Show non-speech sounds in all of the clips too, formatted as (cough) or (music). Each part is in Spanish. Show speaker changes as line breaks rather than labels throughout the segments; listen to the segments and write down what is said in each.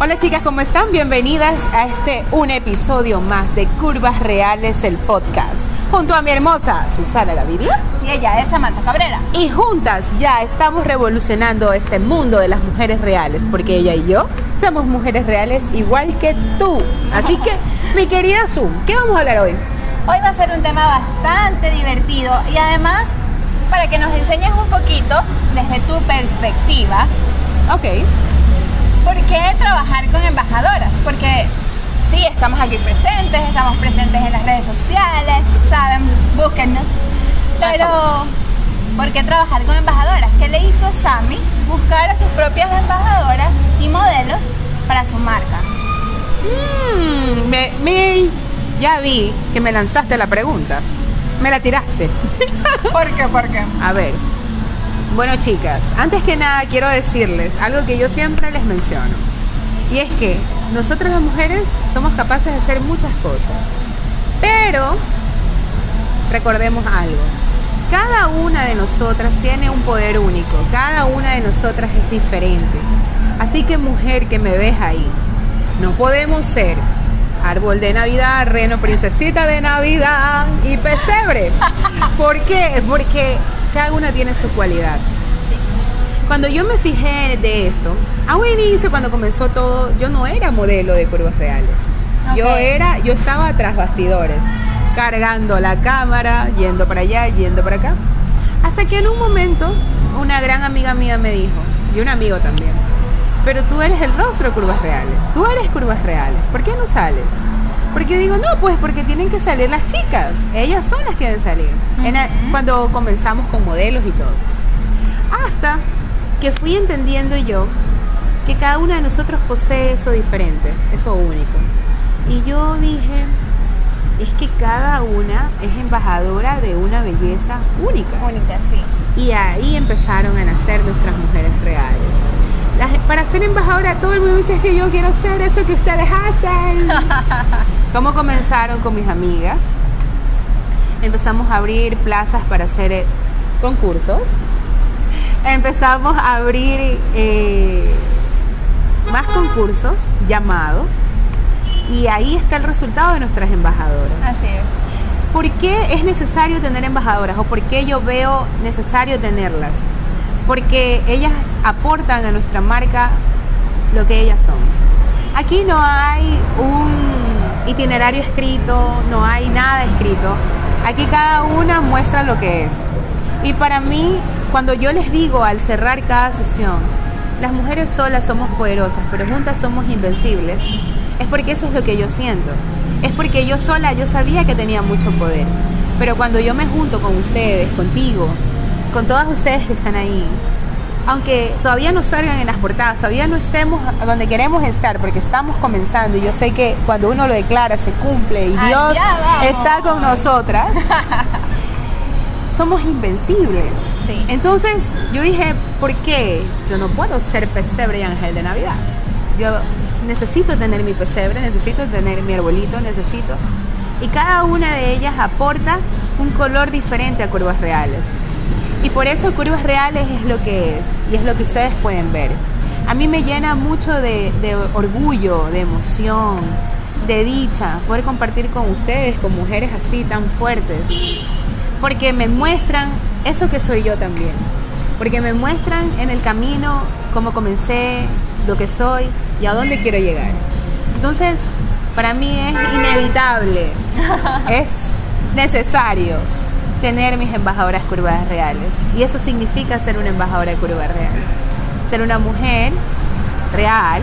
Hola chicas, ¿cómo están? Bienvenidas a este un episodio más de Curvas Reales, el podcast. Junto a mi hermosa Susana Gaviria.
Y ella es Samantha Cabrera.
Y juntas ya estamos revolucionando este mundo de las mujeres reales, porque ella y yo somos mujeres reales igual que tú. Así que, mi querida Zoom, ¿qué vamos a hablar hoy?
Hoy va a ser un tema bastante divertido y además para que nos enseñes un poquito desde tu perspectiva.
Ok.
¿Por qué trabajar con embajadoras? Porque sí, estamos aquí presentes, estamos presentes en las redes sociales, saben, búsquennos. Pero, ¿por qué trabajar con embajadoras? ¿Qué le hizo a Sammy buscar a sus propias embajadoras y modelos para su marca?
Mm, me, me- ya vi que me lanzaste la pregunta. Me la tiraste.
¿Por qué? ¿Por qué?
A ver. Bueno, chicas, antes que nada quiero decirles algo que yo siempre les menciono. Y es que nosotras las mujeres somos capaces de hacer muchas cosas. Pero recordemos algo. Cada una de nosotras tiene un poder único. Cada una de nosotras es diferente. Así que mujer que me ves ahí, no podemos ser árbol de Navidad, reno, princesita de Navidad y pesebre. ¿Por qué? Porque cada una tiene su cualidad. Cuando yo me fijé de esto, a un inicio cuando comenzó todo, yo no era modelo de curvas reales. Yo era, yo estaba tras bastidores, cargando la cámara, yendo para allá, yendo para acá. Hasta que en un momento una gran amiga mía me dijo, y un amigo también, pero tú eres el rostro de curvas reales, tú eres curvas reales, ¿por qué no sales? Porque yo digo, no, pues porque tienen que salir las chicas, ellas son las que deben salir. En a-
Ujú.
cuando comenzamos con modelos y todo. Hasta que fui entendiendo yo que cada una de nosotros posee eso diferente, eso único. Y yo dije, es que cada una es embajadora de una belleza única.
Única, sí.
Y ahí empezaron a nacer nuestras mujeres reales. Las- para ser embajadora, todo el mundo dice "Es que yo quiero hacer eso que ustedes hacen. (laughs) ¿Cómo comenzaron con mis amigas? Empezamos a abrir plazas para hacer eh, concursos. Empezamos a abrir eh, más concursos llamados. Y ahí está el resultado de nuestras embajadoras.
Así es.
¿Por qué es necesario tener embajadoras o por qué yo veo necesario tenerlas? Porque ellas aportan a nuestra marca lo que ellas son. Aquí no hay un itinerario escrito, no hay nada escrito. Aquí cada una muestra lo que es. Y para mí, cuando yo les digo al cerrar cada sesión, las mujeres solas somos poderosas, pero juntas somos invencibles, es porque eso es lo que yo siento. Es porque yo sola, yo sabía que tenía mucho poder. Pero cuando yo me junto con ustedes, contigo, con todas ustedes que están ahí, aunque todavía no salgan en las portadas, todavía no estemos donde queremos estar, porque estamos comenzando y yo sé que cuando uno lo declara se cumple y Dios está con nosotras, (laughs) somos invencibles.
Sí.
Entonces yo dije, ¿por qué yo no puedo ser pesebre y ángel de Navidad? Yo necesito tener mi pesebre, necesito tener mi arbolito, necesito... Y cada una de ellas aporta un color diferente a curvas reales. Y por eso Curvas Reales es lo que es y es lo que ustedes pueden ver. A mí me llena mucho de, de orgullo, de emoción, de dicha poder compartir con ustedes, con mujeres así tan fuertes. Porque me muestran eso que soy yo también. Porque me muestran en el camino cómo comencé, lo que soy y a dónde quiero llegar. Entonces, para mí es inevitable, (laughs) es necesario tener mis embajadoras curvas reales. Y eso significa ser una embajadora de curvas reales. Ser una mujer real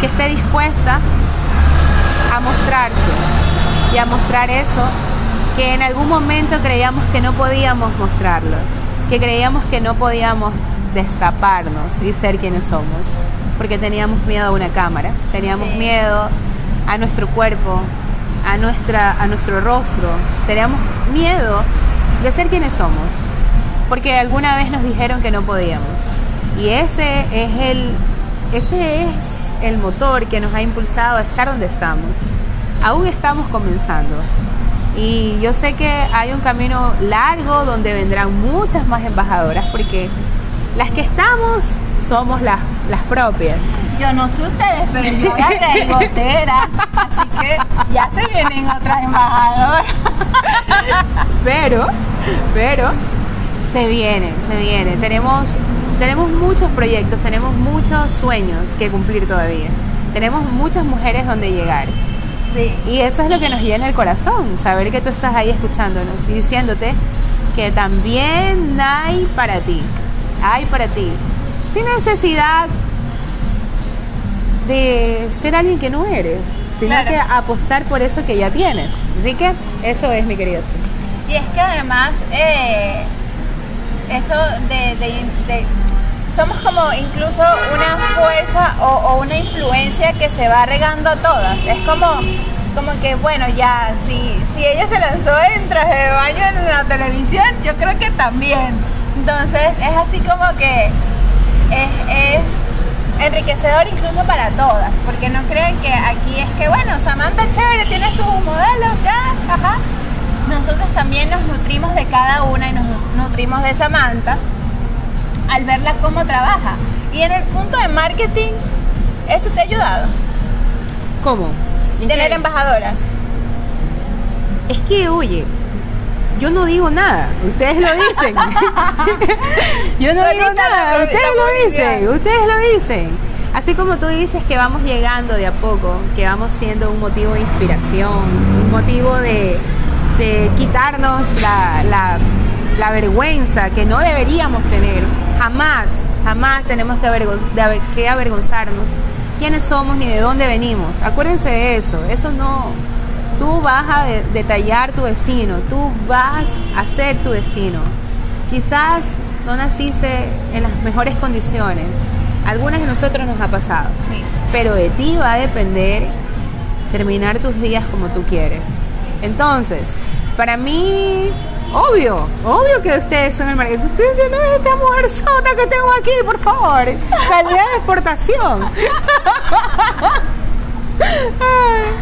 que esté dispuesta a mostrarse y a mostrar eso que en algún momento creíamos que no podíamos mostrarlo, que creíamos que no podíamos destaparnos y ser quienes somos, porque teníamos miedo a una cámara, teníamos
Sí.
miedo a nuestro cuerpo, a, nuestra, a nuestro rostro, teníamos miedo de ser quienes somos, porque alguna vez nos dijeron que no podíamos. Y ese es el, ese es el motor que nos ha impulsado a estar donde estamos. Aún estamos comenzando. Y yo sé que hay un camino largo donde vendrán muchas más embajadoras porque las que estamos somos las, las propias.
Yo no sé ustedes, pero yo traigo (laughs) gotera. Así que ya se vienen otras embajadoras.
Pero, pero, se viene, se viene. Tenemos, tenemos muchos proyectos, tenemos muchos sueños que cumplir todavía. Tenemos muchas mujeres donde llegar.
Sí.
Y eso es lo que nos llena el corazón, saber que tú estás ahí escuchándonos y diciéndote que también hay para ti, hay para ti, sin necesidad de ser alguien que no eres, sino
Claro.
que apostar por eso que ya tienes. Así que eso es mi querido.
Y es que además, eh, eso de, de- de- Somos como incluso una fuerza o, o una influencia que se va regando a todas. Es como, como que, bueno, ya, si, si ella se lanzó en traje de baño en la televisión, yo creo que también. Entonces, es así como que es, es enriquecedor incluso para todas, porque no crean que aquí es que, bueno, Samantha chévere, tiene sus modelos, ya, ajá. Nosotros también nos nutrimos de cada una y nos nutrimos de Samantha al verla cómo trabaja. Y en el punto de marketing, eso te ha ayudado.
¿Cómo? ¿En
Tener embajadoras.
Es que, oye, yo no digo nada, ustedes lo dicen. (laughs) yo no digo nada, ustedes lo dicen, ustedes lo dicen. Así como tú dices que vamos llegando de a poco, que vamos siendo un motivo de inspiración, un motivo de, de quitarnos la, la- la vergüenza que no deberíamos tener. Jamás, jamás tenemos que, avergon- de aver- que avergonzarnos quiénes somos ni de dónde venimos. Acuérdense de eso, eso no, Tú vas a de- detallar tu destino, tú vas a hacer tu destino. Quizás no naciste en las mejores condiciones, algunas de nosotros nos ha pasado,
Sí.
pero de ti va a depender terminar tus días como tú quieres. Entonces, para mí, obvio, obvio que ustedes son el marketing. Ustedes dicen, no, esta mujer sota que tengo aquí, por favor, calidad de exportación. (laughs)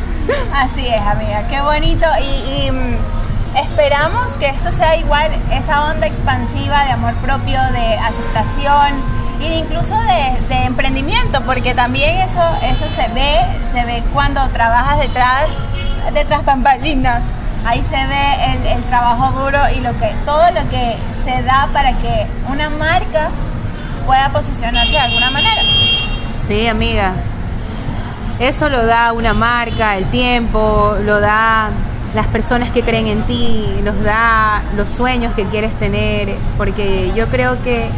(laughs)
Así es, amiga, qué bonito. Y, mm, esperamos que esto sea igual, esa onda expansiva de amor propio, de aceptación y incluso de, de emprendimiento, porque también eso, eso se ve, se ve cuando trabajas detrás, detrás bambalinas. Ahí se ve el, el trabajo duro y lo que, todo lo que se da para que una marca pueda posicionarse de alguna manera.
Sí, amiga. Eso lo da una marca, el tiempo, lo da las personas que creen en ti, nos da los sueños que quieres tener, porque yo creo que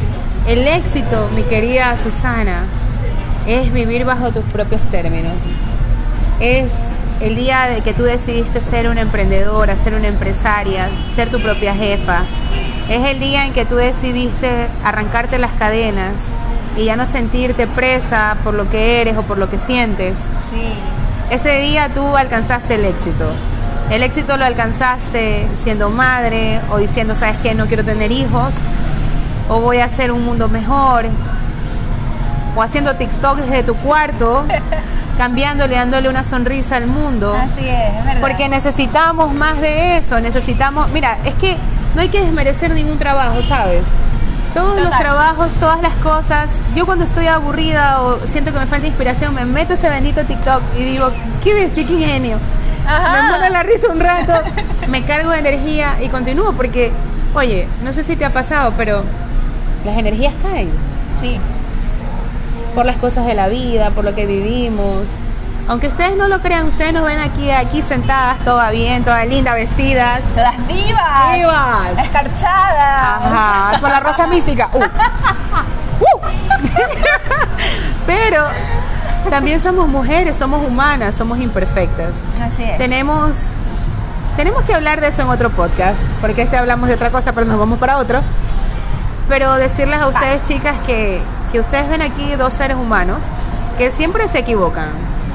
el éxito, mi querida Susana, es vivir bajo tus propios términos. Es el día de que tú decidiste ser una emprendedora, ser una empresaria, ser tu propia jefa. Es el día en que tú decidiste arrancarte las cadenas y ya no sentirte presa por lo que eres o por lo que sientes.
Sí.
Ese día tú alcanzaste el éxito. El éxito lo alcanzaste siendo madre o diciendo, ¿sabes qué? No quiero tener hijos o voy a hacer un mundo mejor o haciendo TikTok desde tu cuarto, (laughs) cambiándole, dándole una sonrisa al mundo.
Así es, es verdad.
Porque necesitamos más de eso, necesitamos, mira, es que no hay que desmerecer ningún trabajo, ¿sabes? Todos los trabajos, todas las cosas. Yo cuando estoy aburrida o siento que me falta inspiración, me meto ese bendito TikTok y digo, ¿qué ves? ¿Qué genio?
Ajá.
Me muero la risa un rato, me cargo de energía y continúo porque, oye, no sé si te ha pasado, pero las energías caen
Sí.
por las cosas de la vida, por lo que vivimos. Aunque ustedes no lo crean, ustedes nos ven aquí, aquí sentadas, todas bien, todas lindas, vestidas.
Todas vivas.
Vivas.
Escarchadas.
Ajá, por la rosa mística. Uh. (laughs) Uh. (laughs) Pero también somos mujeres, somos humanas, somos imperfectas.
Así es.
Tenemos, tenemos que hablar de eso en otro podcast, porque este hablamos de otra cosa, pero nos vamos para otro. Pero decirles a ustedes, chicas, que, que ustedes ven aquí dos seres humanos que siempre se equivocan,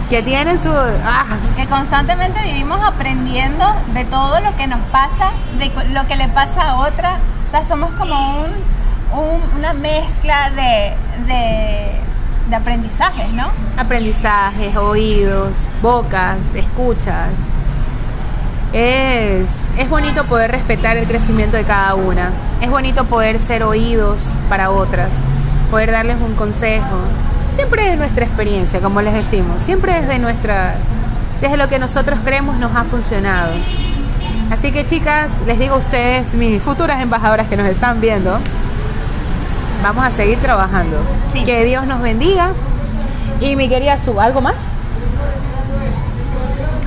que tienen su... Ah,
que constantemente vivimos aprendiendo de todo lo que nos pasa, de lo que le pasa a otra. O sea, somos como un, un- una mezcla de, de, de aprendizajes, ¿no?
aprendizajes, oídos, bocas, escuchas. Es, es bonito poder respetar el crecimiento de cada una. Es bonito poder ser oídos para otras, poder darles un consejo, siempre desde nuestra experiencia, como les decimos, siempre desde nuestra, desde lo que nosotros creemos nos ha funcionado. Así que chicas, les digo a ustedes, mis futuras embajadoras que nos están viendo, vamos a seguir trabajando.
Sí.
Que Dios nos bendiga. Y mi querida Su, ¿algo más?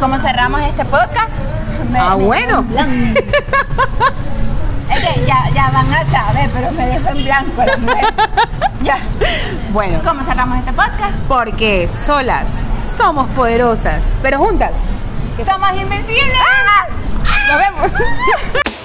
¿Cómo cerramos este podcast? Me-
Ah,
me
bueno. (laughs)
que ya, ya van a saber, pero me dejó en blanco la mujer. (laughs) ya.
Bueno,
¿Cómo cerramos este podcast?
porque solas somos poderosas, pero juntas
Somos invencibles.
nos vemos. (laughs)